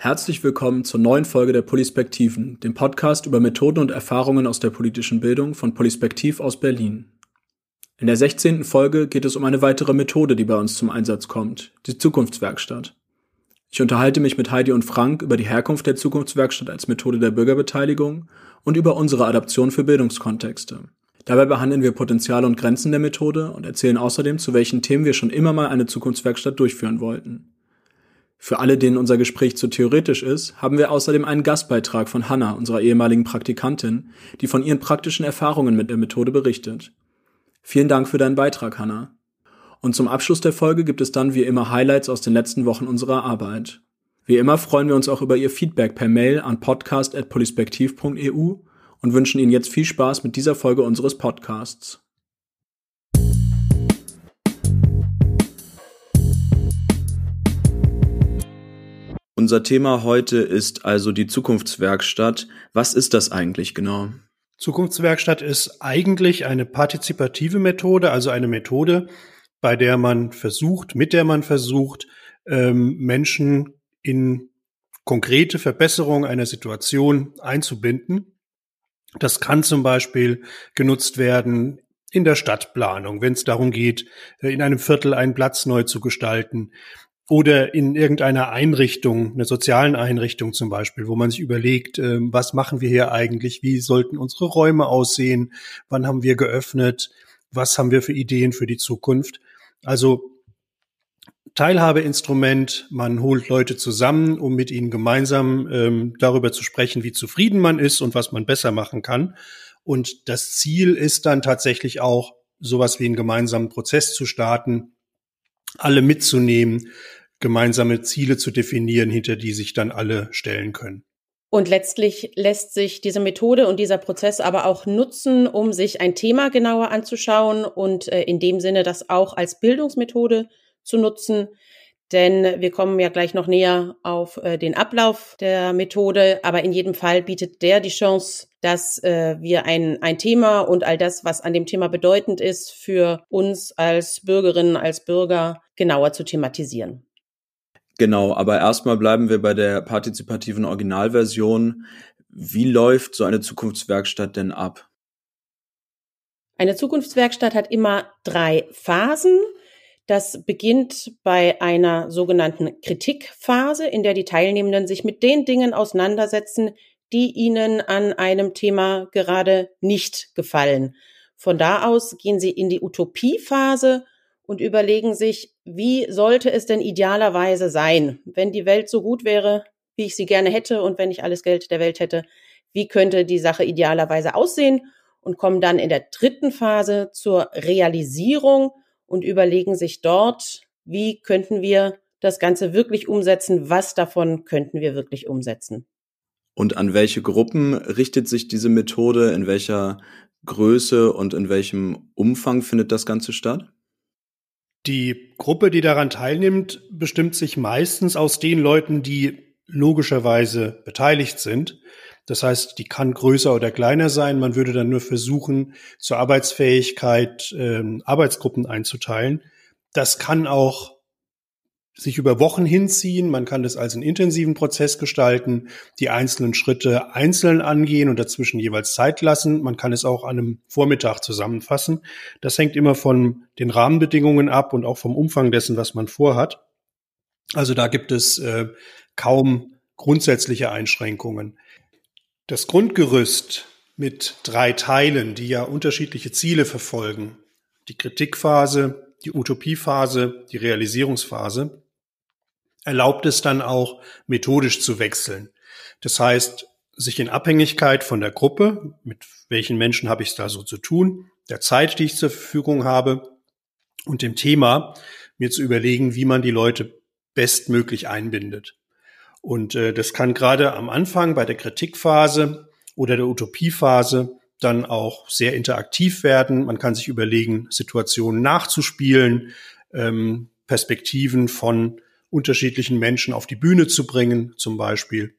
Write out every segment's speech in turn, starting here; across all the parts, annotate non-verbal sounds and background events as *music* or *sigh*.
Herzlich willkommen zur neuen Folge der Polispektiven, dem Podcast über Methoden und Erfahrungen aus der politischen Bildung von Polispektiv aus Berlin. In der 16. Folge geht es um eine weitere Methode, die bei uns zum Einsatz kommt, die Zukunftswerkstatt. Ich unterhalte mich mit Heidi und Frank über die Herkunft der Zukunftswerkstatt als Methode der Bürgerbeteiligung und über unsere Adaption für Bildungskontexte. Dabei behandeln wir Potenziale und Grenzen der Methode und erzählen außerdem, zu welchen Themen wir schon immer mal eine Zukunftswerkstatt durchführen wollten. Für alle, denen unser Gespräch zu theoretisch ist, haben wir außerdem einen Gastbeitrag von Hanna, unserer ehemaligen Praktikantin, die von ihren praktischen Erfahrungen mit der Methode berichtet. Vielen Dank für deinen Beitrag, Hanna. Und zum Abschluss der Folge gibt es dann wie immer Highlights aus den letzten Wochen unserer Arbeit. Wie immer freuen wir uns auch über Ihr Feedback per Mail an podcast.polispektiv.eu und wünschen Ihnen jetzt viel Spaß mit dieser Folge unseres Podcasts. Unser Thema heute ist also die Zukunftswerkstatt. Was ist das eigentlich genau? Zukunftswerkstatt ist eigentlich eine partizipative Methode, also eine Methode, bei der man versucht, mit der man versucht, ähm, Menschen in konkrete Verbesserung einer Situation einzubinden. Das kann zum Beispiel genutzt werden in der Stadtplanung, wenn es darum geht, äh, in einem Viertel einen Platz neu zu gestalten oder in irgendeiner Einrichtung, einer sozialen Einrichtung zum Beispiel, wo man sich überlegt, äh, was machen wir hier eigentlich, wie sollten unsere Räume aussehen, wann haben wir geöffnet, was haben wir für Ideen für die Zukunft. Also Teilhabeinstrument, man holt Leute zusammen, um mit ihnen gemeinsam ähm, darüber zu sprechen, wie zufrieden man ist und was man besser machen kann. Und das Ziel ist dann tatsächlich auch, sowas wie einen gemeinsamen Prozess zu starten, alle mitzunehmen, gemeinsame Ziele zu definieren, hinter die sich dann alle stellen können. Und letztlich lässt sich diese Methode und dieser Prozess aber auch nutzen, um sich ein Thema genauer anzuschauen und äh, in dem Sinne das auch als Bildungsmethode zu nutzen. Denn wir kommen ja gleich noch näher auf äh, den Ablauf der Methode. Aber in jedem Fall bietet der die Chance, dass äh, wir ein, ein Thema und all das, was an dem Thema bedeutend ist, für uns als Bürgerinnen, als Bürger genauer zu thematisieren. Genau, aber erstmal bleiben wir bei der partizipativen Originalversion. Wie läuft so eine Zukunftswerkstatt denn ab? Eine Zukunftswerkstatt hat immer drei Phasen. Das beginnt bei einer sogenannten Kritikphase, in der die Teilnehmenden sich mit den Dingen auseinandersetzen, die ihnen an einem Thema gerade nicht gefallen. Von da aus gehen sie in die Utopiephase und überlegen sich, wie sollte es denn idealerweise sein, wenn die Welt so gut wäre, wie ich sie gerne hätte und wenn ich alles Geld der Welt hätte, wie könnte die Sache idealerweise aussehen und kommen dann in der dritten Phase zur Realisierung und überlegen sich dort, wie könnten wir das Ganze wirklich umsetzen, was davon könnten wir wirklich umsetzen. Und an welche Gruppen richtet sich diese Methode, in welcher Größe und in welchem Umfang findet das Ganze statt? Die Gruppe, die daran teilnimmt, bestimmt sich meistens aus den Leuten, die logischerweise beteiligt sind. Das heißt, die kann größer oder kleiner sein. Man würde dann nur versuchen, zur Arbeitsfähigkeit äh, Arbeitsgruppen einzuteilen. Das kann auch sich über Wochen hinziehen. Man kann das als einen intensiven Prozess gestalten, die einzelnen Schritte einzeln angehen und dazwischen jeweils Zeit lassen. Man kann es auch an einem Vormittag zusammenfassen. Das hängt immer von den Rahmenbedingungen ab und auch vom Umfang dessen, was man vorhat. Also da gibt es äh, kaum grundsätzliche Einschränkungen. Das Grundgerüst mit drei Teilen, die ja unterschiedliche Ziele verfolgen, die Kritikphase, die Utopiephase, die Realisierungsphase, erlaubt es dann auch, methodisch zu wechseln. Das heißt, sich in Abhängigkeit von der Gruppe, mit welchen Menschen habe ich es da so zu tun, der Zeit, die ich zur Verfügung habe und dem Thema, mir zu überlegen, wie man die Leute bestmöglich einbindet. Und äh, das kann gerade am Anfang bei der Kritikphase oder der Utopiephase dann auch sehr interaktiv werden. Man kann sich überlegen, Situationen nachzuspielen, ähm, Perspektiven von unterschiedlichen Menschen auf die Bühne zu bringen, zum Beispiel.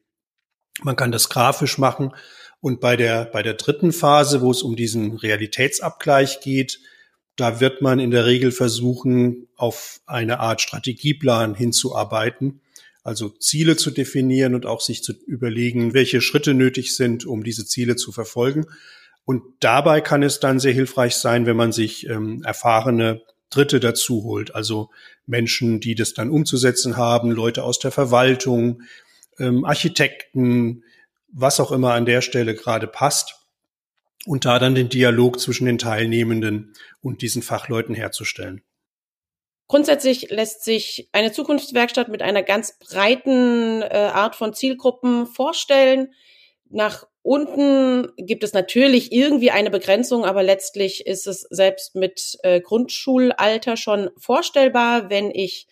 Man kann das grafisch machen. Und bei der, bei der dritten Phase, wo es um diesen Realitätsabgleich geht, da wird man in der Regel versuchen, auf eine Art Strategieplan hinzuarbeiten. Also Ziele zu definieren und auch sich zu überlegen, welche Schritte nötig sind, um diese Ziele zu verfolgen. Und dabei kann es dann sehr hilfreich sein, wenn man sich ähm, erfahrene Dritte dazu holt, also Menschen, die das dann umzusetzen haben, Leute aus der Verwaltung, ähm, Architekten, was auch immer an der Stelle gerade passt und da dann den Dialog zwischen den Teilnehmenden und diesen Fachleuten herzustellen. Grundsätzlich lässt sich eine Zukunftswerkstatt mit einer ganz breiten äh, Art von Zielgruppen vorstellen. Nach unten gibt es natürlich irgendwie eine Begrenzung, aber letztlich ist es selbst mit äh, Grundschulalter schon vorstellbar, wenn ich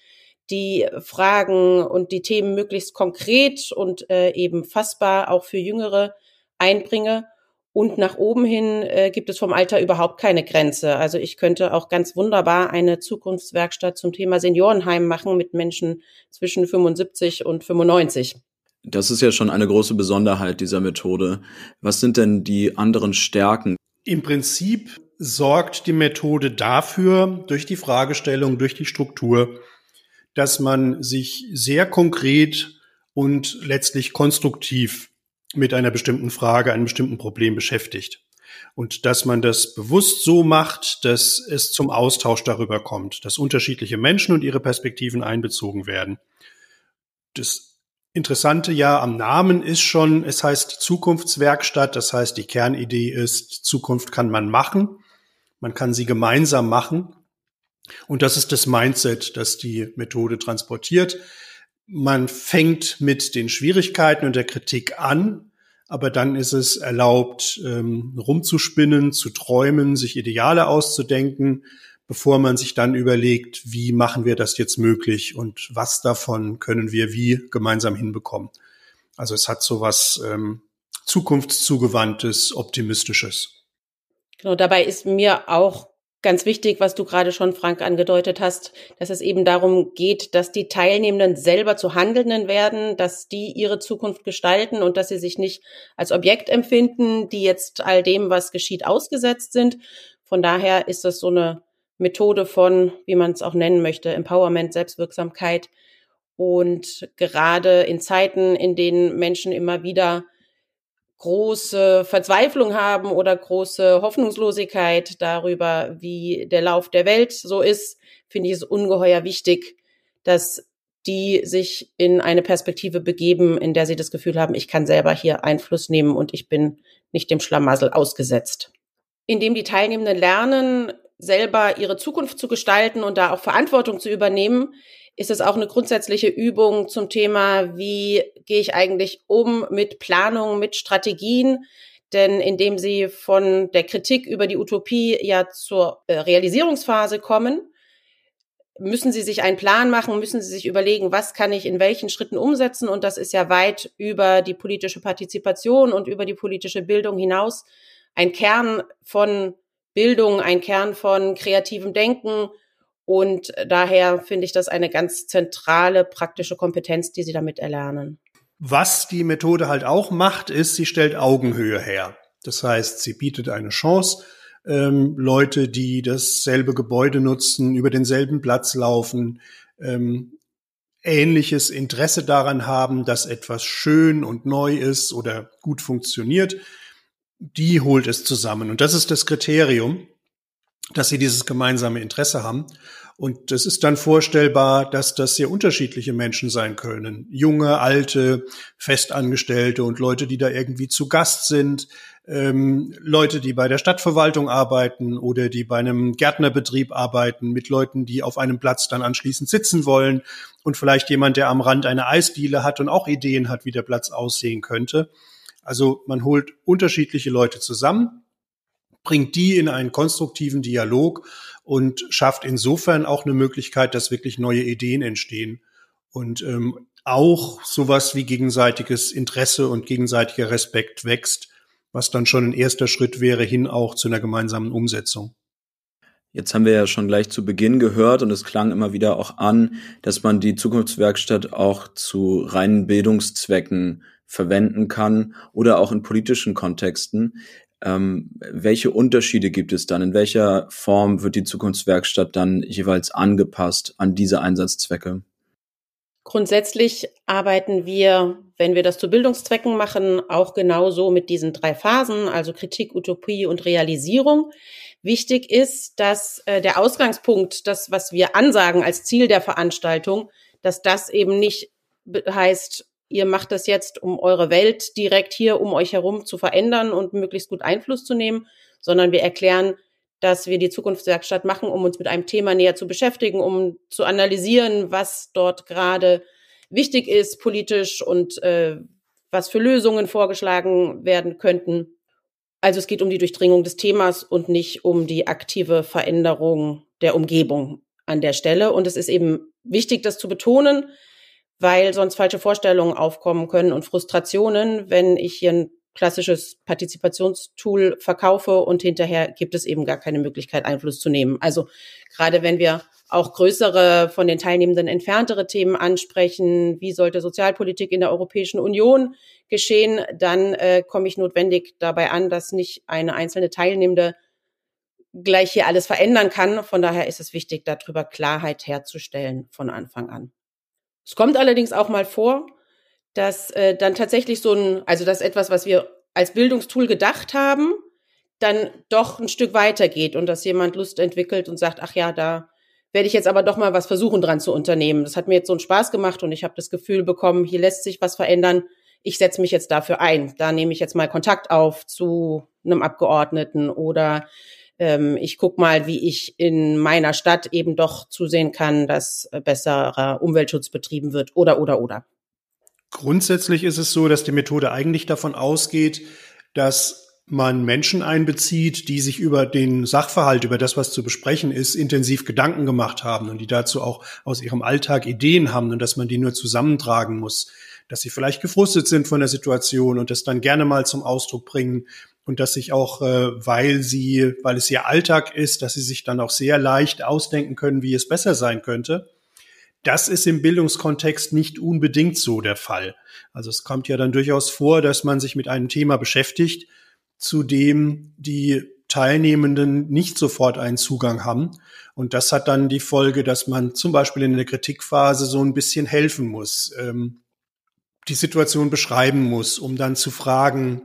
die Fragen und die Themen möglichst konkret und äh, eben fassbar auch für Jüngere einbringe. Und nach oben hin äh, gibt es vom Alter überhaupt keine Grenze. Also ich könnte auch ganz wunderbar eine Zukunftswerkstatt zum Thema Seniorenheim machen mit Menschen zwischen 75 und 95. Das ist ja schon eine große Besonderheit dieser Methode. Was sind denn die anderen Stärken? Im Prinzip sorgt die Methode dafür, durch die Fragestellung, durch die Struktur, dass man sich sehr konkret und letztlich konstruktiv mit einer bestimmten Frage, einem bestimmten Problem beschäftigt. Und dass man das bewusst so macht, dass es zum Austausch darüber kommt, dass unterschiedliche Menschen und ihre Perspektiven einbezogen werden. Das Interessante ja am Namen ist schon, es heißt Zukunftswerkstatt, das heißt, die Kernidee ist, Zukunft kann man machen, man kann sie gemeinsam machen. Und das ist das Mindset, das die Methode transportiert man fängt mit den Schwierigkeiten und der Kritik an, aber dann ist es erlaubt, ähm, rumzuspinnen, zu träumen, sich Ideale auszudenken, bevor man sich dann überlegt, wie machen wir das jetzt möglich und was davon können wir wie gemeinsam hinbekommen. Also es hat so was ähm, zukunftszugewandtes, optimistisches. Genau, dabei ist mir auch ganz wichtig, was du gerade schon, Frank, angedeutet hast, dass es eben darum geht, dass die Teilnehmenden selber zu Handelnden werden, dass die ihre Zukunft gestalten und dass sie sich nicht als Objekt empfinden, die jetzt all dem, was geschieht, ausgesetzt sind. Von daher ist das so eine Methode von, wie man es auch nennen möchte, Empowerment, Selbstwirksamkeit. Und gerade in Zeiten, in denen Menschen immer wieder große Verzweiflung haben oder große Hoffnungslosigkeit darüber, wie der Lauf der Welt so ist, finde ich es ungeheuer wichtig, dass die sich in eine Perspektive begeben, in der sie das Gefühl haben, ich kann selber hier Einfluss nehmen und ich bin nicht dem Schlamassel ausgesetzt. Indem die Teilnehmenden lernen, selber ihre Zukunft zu gestalten und da auch Verantwortung zu übernehmen, ist es auch eine grundsätzliche Übung zum Thema, wie gehe ich eigentlich um mit Planung, mit Strategien. Denn indem sie von der Kritik über die Utopie ja zur äh, Realisierungsphase kommen, müssen sie sich einen Plan machen, müssen sie sich überlegen, was kann ich in welchen Schritten umsetzen. Und das ist ja weit über die politische Partizipation und über die politische Bildung hinaus ein Kern von Bildung, ein Kern von kreativem Denken, und daher finde ich das eine ganz zentrale praktische Kompetenz, die sie damit erlernen. Was die Methode halt auch macht, ist, sie stellt Augenhöhe her. Das heißt, sie bietet eine Chance, ähm, Leute, die dasselbe Gebäude nutzen, über denselben Platz laufen, ähm, ähnliches Interesse daran haben, dass etwas schön und neu ist oder gut funktioniert, die holt es zusammen. Und das ist das Kriterium dass sie dieses gemeinsame Interesse haben. Und es ist dann vorstellbar, dass das sehr unterschiedliche Menschen sein können. Junge, alte, Festangestellte und Leute, die da irgendwie zu Gast sind, ähm, Leute, die bei der Stadtverwaltung arbeiten oder die bei einem Gärtnerbetrieb arbeiten, mit Leuten, die auf einem Platz dann anschließend sitzen wollen und vielleicht jemand, der am Rand eine Eisdiele hat und auch Ideen hat, wie der Platz aussehen könnte. Also man holt unterschiedliche Leute zusammen bringt die in einen konstruktiven Dialog und schafft insofern auch eine Möglichkeit, dass wirklich neue Ideen entstehen und ähm, auch sowas wie gegenseitiges Interesse und gegenseitiger Respekt wächst, was dann schon ein erster Schritt wäre hin auch zu einer gemeinsamen Umsetzung. Jetzt haben wir ja schon gleich zu Beginn gehört und es klang immer wieder auch an, dass man die Zukunftswerkstatt auch zu reinen Bildungszwecken verwenden kann oder auch in politischen Kontexten. Ähm, welche Unterschiede gibt es dann? In welcher Form wird die Zukunftswerkstatt dann jeweils angepasst an diese Einsatzzwecke? Grundsätzlich arbeiten wir, wenn wir das zu Bildungszwecken machen, auch genauso mit diesen drei Phasen, also Kritik, Utopie und Realisierung. Wichtig ist, dass äh, der Ausgangspunkt, das, was wir ansagen als Ziel der Veranstaltung, dass das eben nicht heißt, ihr macht das jetzt, um eure Welt direkt hier um euch herum zu verändern und möglichst gut Einfluss zu nehmen, sondern wir erklären, dass wir die Zukunftswerkstatt machen, um uns mit einem Thema näher zu beschäftigen, um zu analysieren, was dort gerade wichtig ist politisch und äh, was für Lösungen vorgeschlagen werden könnten. Also es geht um die Durchdringung des Themas und nicht um die aktive Veränderung der Umgebung an der Stelle. Und es ist eben wichtig, das zu betonen, weil sonst falsche Vorstellungen aufkommen können und Frustrationen, wenn ich hier ein klassisches Partizipationstool verkaufe und hinterher gibt es eben gar keine Möglichkeit, Einfluss zu nehmen. Also gerade wenn wir auch größere, von den Teilnehmenden entferntere Themen ansprechen, wie sollte Sozialpolitik in der Europäischen Union geschehen, dann äh, komme ich notwendig dabei an, dass nicht eine einzelne Teilnehmende gleich hier alles verändern kann. Von daher ist es wichtig, darüber Klarheit herzustellen von Anfang an. Es kommt allerdings auch mal vor, dass äh, dann tatsächlich so ein, also das etwas, was wir als Bildungstool gedacht haben, dann doch ein Stück weitergeht und dass jemand Lust entwickelt und sagt, ach ja, da werde ich jetzt aber doch mal was versuchen dran zu unternehmen. Das hat mir jetzt so einen Spaß gemacht und ich habe das Gefühl bekommen, hier lässt sich was verändern. Ich setze mich jetzt dafür ein. Da nehme ich jetzt mal Kontakt auf zu einem Abgeordneten oder ähm, ich guck mal, wie ich in meiner Stadt eben doch zusehen kann, dass besserer Umweltschutz betrieben wird oder oder oder. Grundsätzlich ist es so, dass die Methode eigentlich davon ausgeht, dass man Menschen einbezieht, die sich über den Sachverhalt, über das, was zu besprechen ist, intensiv Gedanken gemacht haben und die dazu auch aus ihrem Alltag Ideen haben und dass man die nur zusammentragen muss, dass sie vielleicht gefrustet sind von der Situation und das dann gerne mal zum Ausdruck bringen und dass sich auch, äh, weil sie, weil es ihr Alltag ist, dass sie sich dann auch sehr leicht ausdenken können, wie es besser sein könnte. Das ist im Bildungskontext nicht unbedingt so der Fall. Also es kommt ja dann durchaus vor, dass man sich mit einem Thema beschäftigt, zu dem die Teilnehmenden nicht sofort einen Zugang haben. Und das hat dann die Folge, dass man zum Beispiel in der Kritikphase so ein bisschen helfen muss, ähm, die Situation beschreiben muss, um dann zu fragen,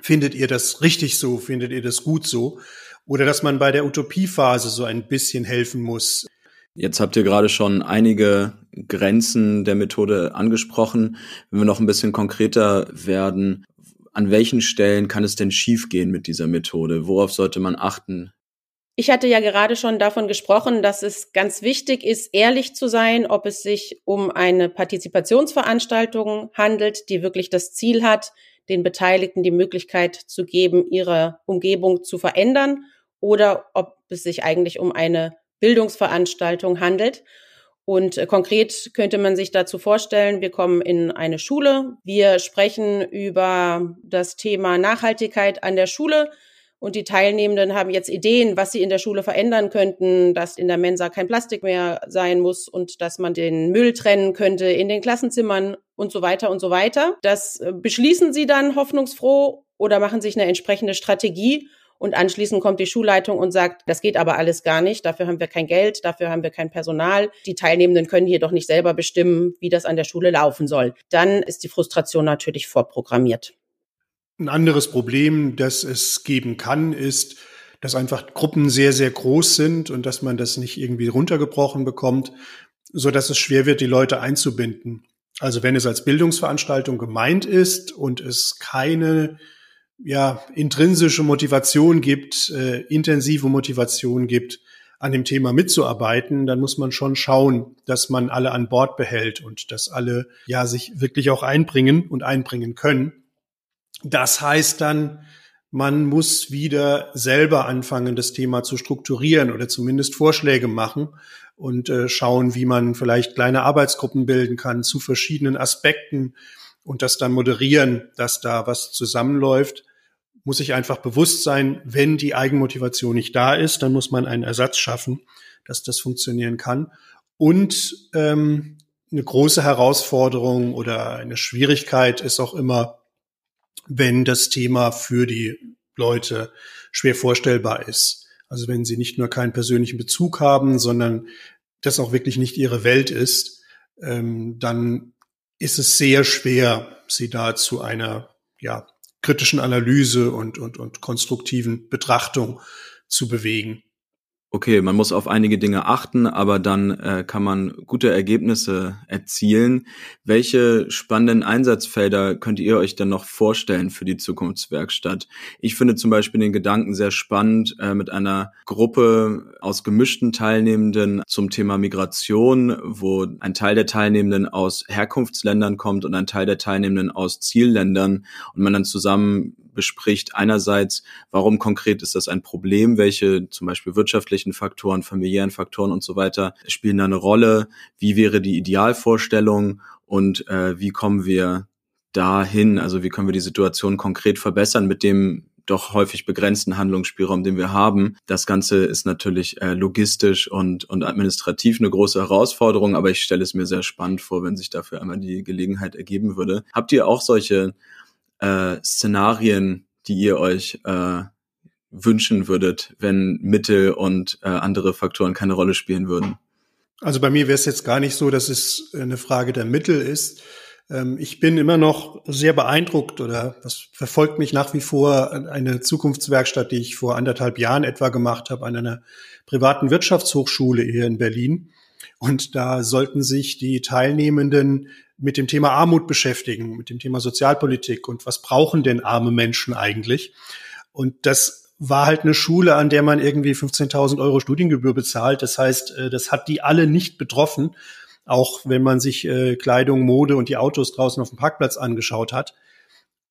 findet ihr das richtig so, findet ihr das gut so? Oder dass man bei der Utopiephase so ein bisschen helfen muss, Jetzt habt ihr gerade schon einige Grenzen der Methode angesprochen. Wenn wir noch ein bisschen konkreter werden, an welchen Stellen kann es denn schiefgehen mit dieser Methode? Worauf sollte man achten? Ich hatte ja gerade schon davon gesprochen, dass es ganz wichtig ist, ehrlich zu sein, ob es sich um eine Partizipationsveranstaltung handelt, die wirklich das Ziel hat, den Beteiligten die Möglichkeit zu geben, ihre Umgebung zu verändern, oder ob es sich eigentlich um eine Bildungsveranstaltung handelt. Und äh, konkret könnte man sich dazu vorstellen, wir kommen in eine Schule, wir sprechen über das Thema Nachhaltigkeit an der Schule und die Teilnehmenden haben jetzt Ideen, was sie in der Schule verändern könnten, dass in der Mensa kein Plastik mehr sein muss und dass man den Müll trennen könnte in den Klassenzimmern und so weiter und so weiter. Das äh, beschließen sie dann hoffnungsfroh oder machen sich eine entsprechende Strategie und anschließend kommt die Schulleitung und sagt, das geht aber alles gar nicht, dafür haben wir kein Geld, dafür haben wir kein Personal. Die Teilnehmenden können hier doch nicht selber bestimmen, wie das an der Schule laufen soll. Dann ist die Frustration natürlich vorprogrammiert. Ein anderes Problem, das es geben kann, ist, dass einfach Gruppen sehr, sehr groß sind und dass man das nicht irgendwie runtergebrochen bekommt, so dass es schwer wird, die Leute einzubinden. Also wenn es als Bildungsveranstaltung gemeint ist und es keine ja, intrinsische Motivation gibt, äh, intensive Motivation gibt, an dem Thema mitzuarbeiten, dann muss man schon schauen, dass man alle an Bord behält und dass alle ja sich wirklich auch einbringen und einbringen können. Das heißt dann, man muss wieder selber anfangen, das Thema zu strukturieren oder zumindest Vorschläge machen und äh, schauen, wie man vielleicht kleine Arbeitsgruppen bilden kann zu verschiedenen Aspekten und das dann moderieren, dass da was zusammenläuft muss sich einfach bewusst sein, wenn die Eigenmotivation nicht da ist, dann muss man einen Ersatz schaffen, dass das funktionieren kann. Und ähm, eine große Herausforderung oder eine Schwierigkeit ist auch immer, wenn das Thema für die Leute schwer vorstellbar ist. Also wenn sie nicht nur keinen persönlichen Bezug haben, sondern das auch wirklich nicht ihre Welt ist, ähm, dann ist es sehr schwer, sie da zu einer ja, kritischen Analyse und, und, und konstruktiven Betrachtung zu bewegen okay, man muss auf einige Dinge achten, aber dann äh, kann man gute Ergebnisse erzielen. Welche spannenden Einsatzfelder könnt ihr euch dann noch vorstellen für die Zukunftswerkstatt? Ich finde zum Beispiel den Gedanken sehr spannend, äh, mit einer Gruppe aus gemischten Teilnehmenden zum Thema Migration, wo ein Teil der Teilnehmenden aus Herkunftsländern kommt und ein Teil der Teilnehmenden aus Zielländern und man dann zusammen bespricht. Einerseits, warum konkret ist das ein Problem? Welche zum Beispiel wirtschaftlichen Faktoren, familiären Faktoren und so weiter spielen da eine Rolle? Wie wäre die Idealvorstellung und äh, wie kommen wir dahin? Also wie können wir die Situation konkret verbessern mit dem doch häufig begrenzten Handlungsspielraum, den wir haben. Das Ganze ist natürlich äh, logistisch und, und administrativ eine große Herausforderung, aber ich stelle es mir sehr spannend vor, wenn sich dafür einmal die Gelegenheit ergeben würde. Habt ihr auch solche äh, Szenarien, die ihr euch äh, wünschen würdet, wenn Mittel und äh, andere Faktoren keine Rolle spielen würden? Also bei mir wäre es jetzt gar nicht so, dass es eine Frage der Mittel ist. Ähm, ich bin immer noch sehr beeindruckt oder das verfolgt mich nach wie vor eine Zukunftswerkstatt, die ich vor anderthalb Jahren etwa gemacht habe an einer privaten Wirtschaftshochschule hier in Berlin. Und da sollten sich die Teilnehmenden mit dem Thema Armut beschäftigen, mit dem Thema Sozialpolitik und was brauchen denn arme Menschen eigentlich? Und das war halt eine Schule, an der man irgendwie 15.000 Euro Studiengebühr bezahlt. Das heißt, äh, das hat die alle nicht betroffen, auch wenn man sich äh, Kleidung, Mode und die Autos draußen auf dem Parkplatz angeschaut hat.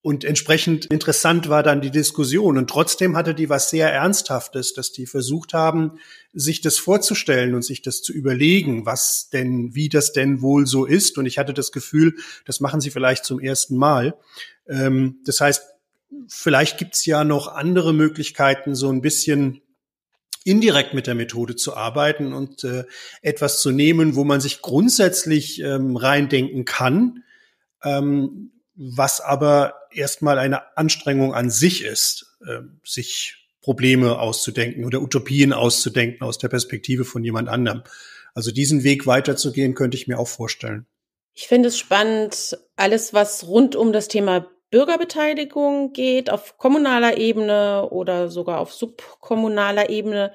Und entsprechend interessant war dann die Diskussion. Und trotzdem hatte die was sehr Ernsthaftes, dass die versucht haben, sich das vorzustellen und sich das zu überlegen, was denn, wie das denn wohl so ist. Und ich hatte das Gefühl, das machen sie vielleicht zum ersten Mal. Ähm, das heißt, vielleicht gibt's ja noch andere Möglichkeiten, so ein bisschen indirekt mit der Methode zu arbeiten und äh, etwas zu nehmen, wo man sich grundsätzlich ähm, reindenken kann. Ähm, was aber erstmal eine Anstrengung an sich ist, äh, sich Probleme auszudenken oder Utopien auszudenken aus der Perspektive von jemand anderem. Also diesen Weg weiterzugehen, könnte ich mir auch vorstellen. Ich finde es spannend, alles, was rund um das Thema Bürgerbeteiligung geht, auf kommunaler Ebene oder sogar auf subkommunaler Ebene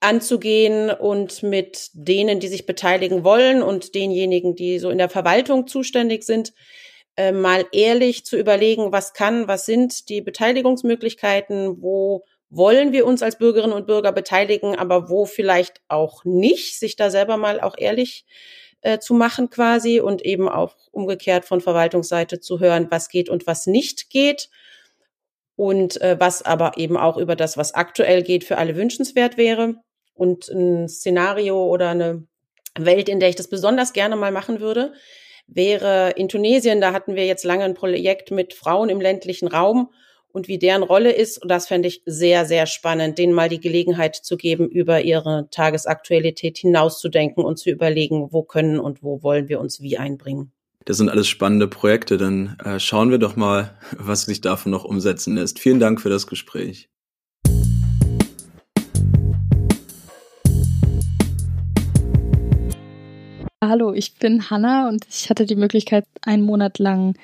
anzugehen und mit denen, die sich beteiligen wollen und denjenigen, die so in der Verwaltung zuständig sind, äh, mal ehrlich zu überlegen, was kann, was sind die Beteiligungsmöglichkeiten, wo wollen wir uns als Bürgerinnen und Bürger beteiligen, aber wo vielleicht auch nicht, sich da selber mal auch ehrlich äh, zu machen quasi und eben auch umgekehrt von Verwaltungsseite zu hören, was geht und was nicht geht. Und äh, was aber eben auch über das, was aktuell geht, für alle wünschenswert wäre. Und ein Szenario oder eine Welt, in der ich das besonders gerne mal machen würde, wäre in Tunesien, da hatten wir jetzt lange ein Projekt mit Frauen im ländlichen Raum und wie deren Rolle ist. Und das fände ich sehr, sehr spannend, denen mal die Gelegenheit zu geben, über ihre Tagesaktualität hinauszudenken und zu überlegen, wo können und wo wollen wir uns wie einbringen. Das sind alles spannende Projekte. Dann äh, schauen wir doch mal, was sich davon noch umsetzen lässt. Vielen Dank für das Gespräch. Hallo, ich bin Hanna und ich hatte die Möglichkeit, einen Monat lang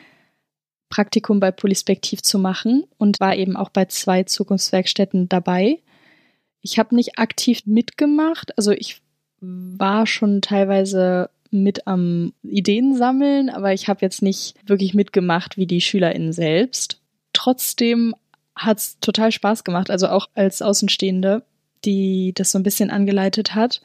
Praktikum bei Polispektiv zu machen und war eben auch bei zwei Zukunftswerkstätten dabei. Ich habe nicht aktiv mitgemacht, also ich war schon teilweise mit am Ideen sammeln, aber ich habe jetzt nicht wirklich mitgemacht wie die SchülerInnen selbst. Trotzdem hat es total Spaß gemacht, also auch als Außenstehende, die das so ein bisschen angeleitet hat.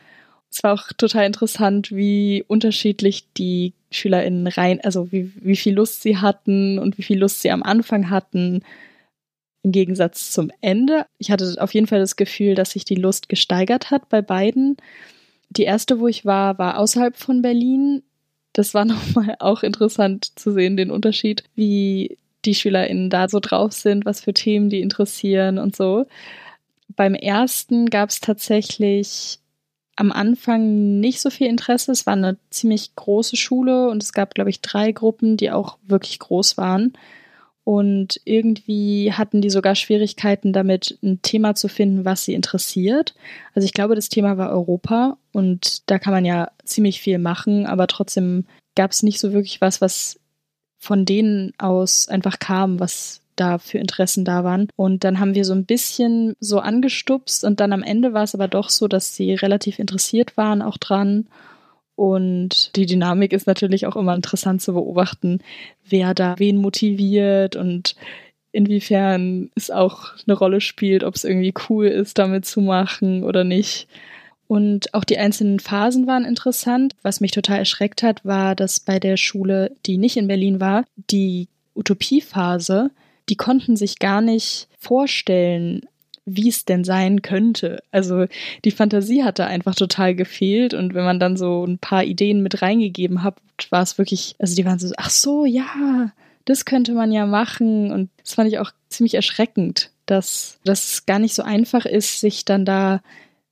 Es war auch total interessant, wie unterschiedlich die SchülerInnen rein, also wie, wie viel Lust sie hatten und wie viel Lust sie am Anfang hatten, im Gegensatz zum Ende. Ich hatte auf jeden Fall das Gefühl, dass sich die Lust gesteigert hat bei beiden. Die erste, wo ich war, war außerhalb von Berlin. Das war *laughs* nochmal auch interessant zu sehen, den Unterschied, wie die SchülerInnen da so drauf sind, was für Themen die interessieren und so. Beim ersten gab es tatsächlich am Anfang nicht so viel Interesse. Es war eine ziemlich große Schule und es gab, glaube ich, drei Gruppen, die auch wirklich groß waren. Und irgendwie hatten die sogar Schwierigkeiten damit, ein Thema zu finden, was sie interessiert. Also ich glaube, das Thema war Europa und da kann man ja ziemlich viel machen, aber trotzdem gab es nicht so wirklich was, was von denen aus einfach kam, was da für Interessen da waren. Und dann haben wir so ein bisschen so angestupst und dann am Ende war es aber doch so, dass sie relativ interessiert waren auch dran. Und die Dynamik ist natürlich auch immer interessant zu beobachten, wer da wen motiviert und inwiefern es auch eine Rolle spielt, ob es irgendwie cool ist, damit zu machen oder nicht. Und auch die einzelnen Phasen waren interessant. Was mich total erschreckt hat, war, dass bei der Schule, die nicht in Berlin war, die Utopiephase, die konnten sich gar nicht vorstellen, wie es denn sein könnte. Also die Fantasie hatte einfach total gefehlt und wenn man dann so ein paar Ideen mit reingegeben hat, war es wirklich, also die waren so, ach so, ja, das könnte man ja machen und das fand ich auch ziemlich erschreckend, dass das gar nicht so einfach ist, sich dann da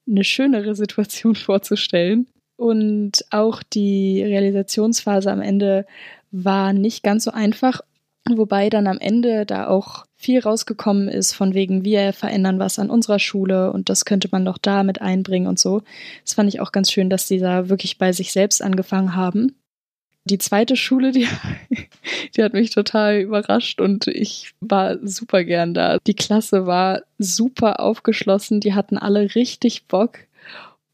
eine schönere Situation *laughs* vorzustellen. Und auch die Realisationsphase am Ende war nicht ganz so einfach, wobei dann am Ende da auch viel rausgekommen ist von wegen, wir verändern was an unserer Schule und das könnte man doch da mit einbringen und so. Das fand ich auch ganz schön, dass die da wirklich bei sich selbst angefangen haben. Die zweite Schule, die, *laughs* die hat mich total überrascht und ich war super gern da. Die Klasse war super aufgeschlossen, die hatten alle richtig Bock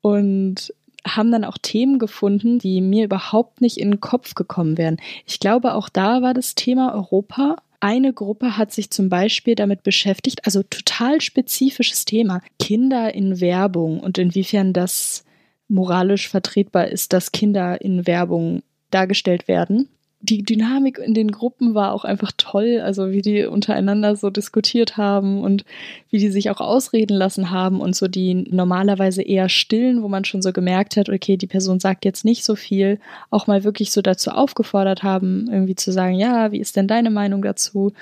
und haben dann auch Themen gefunden, die mir überhaupt nicht in den Kopf gekommen wären. Ich glaube, auch da war das Thema Europa. Eine Gruppe hat sich zum Beispiel damit beschäftigt, also total spezifisches Thema, Kinder in Werbung und inwiefern das moralisch vertretbar ist, dass Kinder in Werbung dargestellt werden. Die Dynamik in den Gruppen war auch einfach toll, also wie die untereinander so diskutiert haben und wie die sich auch ausreden lassen haben und so die normalerweise eher stillen, wo man schon so gemerkt hat, okay, die Person sagt jetzt nicht so viel, auch mal wirklich so dazu aufgefordert haben, irgendwie zu sagen, ja, wie ist denn deine Meinung dazu?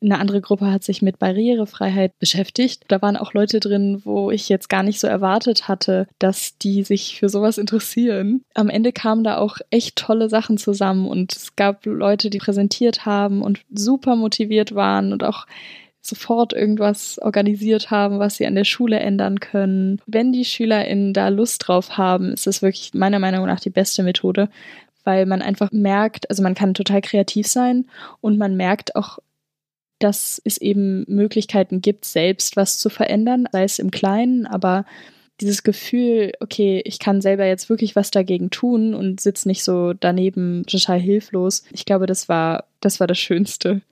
Eine andere Gruppe hat sich mit Barrierefreiheit beschäftigt. Da waren auch Leute drin, wo ich jetzt gar nicht so erwartet hatte, dass die sich für sowas interessieren. Am Ende kamen da auch echt tolle Sachen zusammen und es gab Leute, die präsentiert haben und super motiviert waren und auch sofort irgendwas organisiert haben, was sie an der Schule ändern können. Wenn die SchülerInnen da Lust drauf haben, ist das wirklich meiner Meinung nach die beste Methode, weil man einfach merkt, also man kann total kreativ sein und man merkt auch dass es eben Möglichkeiten gibt, selbst was zu verändern, sei es im Kleinen, aber dieses Gefühl, okay, ich kann selber jetzt wirklich was dagegen tun und sitze nicht so daneben total hilflos. Ich glaube, das war, das war das Schönste.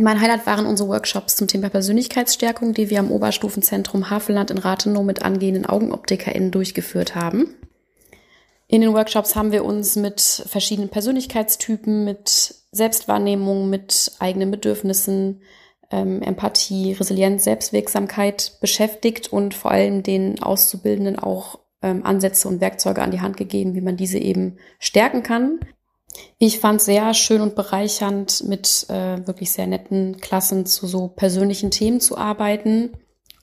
Mein Highlight waren unsere Workshops zum Thema Persönlichkeitsstärkung, die wir am Oberstufenzentrum Havelland in Rathenow mit angehenden AugenoptikerInnen durchgeführt haben. In den Workshops haben wir uns mit verschiedenen Persönlichkeitstypen, mit Selbstwahrnehmung, mit eigenen Bedürfnissen, ähm, Empathie, Resilienz, Selbstwirksamkeit beschäftigt und vor allem den Auszubildenden auch ähm, Ansätze und Werkzeuge an die Hand gegeben, wie man diese eben stärken kann. Ich fand sehr schön und bereichernd, mit äh, wirklich sehr netten Klassen zu so persönlichen Themen zu arbeiten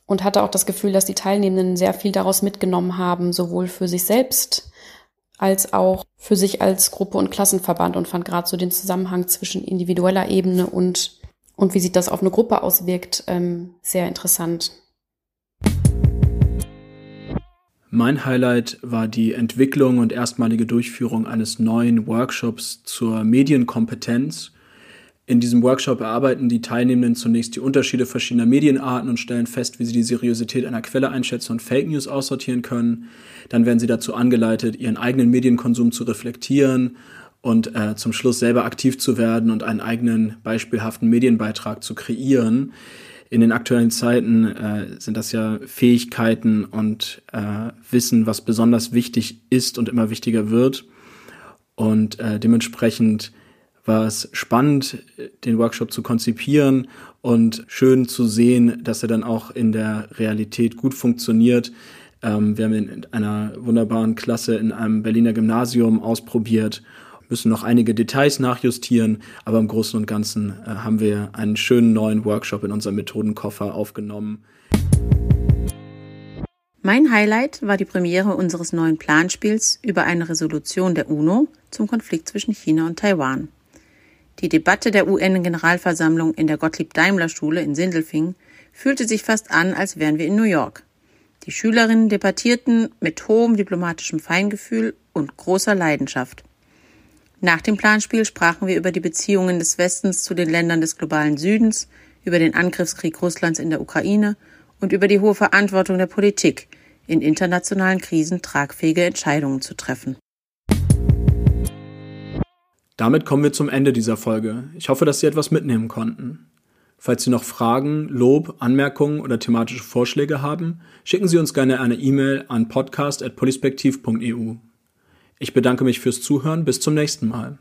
und hatte auch das Gefühl, dass die Teilnehmenden sehr viel daraus mitgenommen haben, sowohl für sich selbst als auch für sich als Gruppe und Klassenverband und fand gerade so den Zusammenhang zwischen individueller Ebene und, und wie sich das auf eine Gruppe auswirkt, ähm, sehr interessant. Mein Highlight war die Entwicklung und erstmalige Durchführung eines neuen Workshops zur Medienkompetenz in diesem Workshop erarbeiten die Teilnehmenden zunächst die Unterschiede verschiedener Medienarten und stellen fest, wie sie die Seriosität einer Quelle einschätzen und Fake News aussortieren können. Dann werden sie dazu angeleitet, ihren eigenen Medienkonsum zu reflektieren und äh, zum Schluss selber aktiv zu werden und einen eigenen beispielhaften Medienbeitrag zu kreieren. In den aktuellen Zeiten äh, sind das ja Fähigkeiten und äh, Wissen, was besonders wichtig ist und immer wichtiger wird. Und äh, dementsprechend war es spannend, den Workshop zu konzipieren und schön zu sehen, dass er dann auch in der Realität gut funktioniert. Ähm, wir haben ihn in einer wunderbaren Klasse in einem Berliner Gymnasium ausprobiert, müssen noch einige Details nachjustieren, aber im Großen und Ganzen äh, haben wir einen schönen neuen Workshop in unserem Methodenkoffer aufgenommen. Mein Highlight war die Premiere unseres neuen Planspiels über eine Resolution der UNO zum Konflikt zwischen China und Taiwan. Die Debatte der UN-Generalversammlung in der Gottlieb-Daimler-Schule in Sindelfingen fühlte sich fast an, als wären wir in New York. Die Schülerinnen debattierten mit hohem diplomatischem Feingefühl und großer Leidenschaft. Nach dem Planspiel sprachen wir über die Beziehungen des Westens zu den Ländern des globalen Südens, über den Angriffskrieg Russlands in der Ukraine und über die hohe Verantwortung der Politik, in internationalen Krisen tragfähige Entscheidungen zu treffen. Damit kommen wir zum Ende dieser Folge. Ich hoffe, dass Sie etwas mitnehmen konnten. Falls Sie noch Fragen, Lob, Anmerkungen oder thematische Vorschläge haben, schicken Sie uns gerne eine E-Mail an podcast.polispektiv.eu. Ich bedanke mich fürs Zuhören. Bis zum nächsten Mal.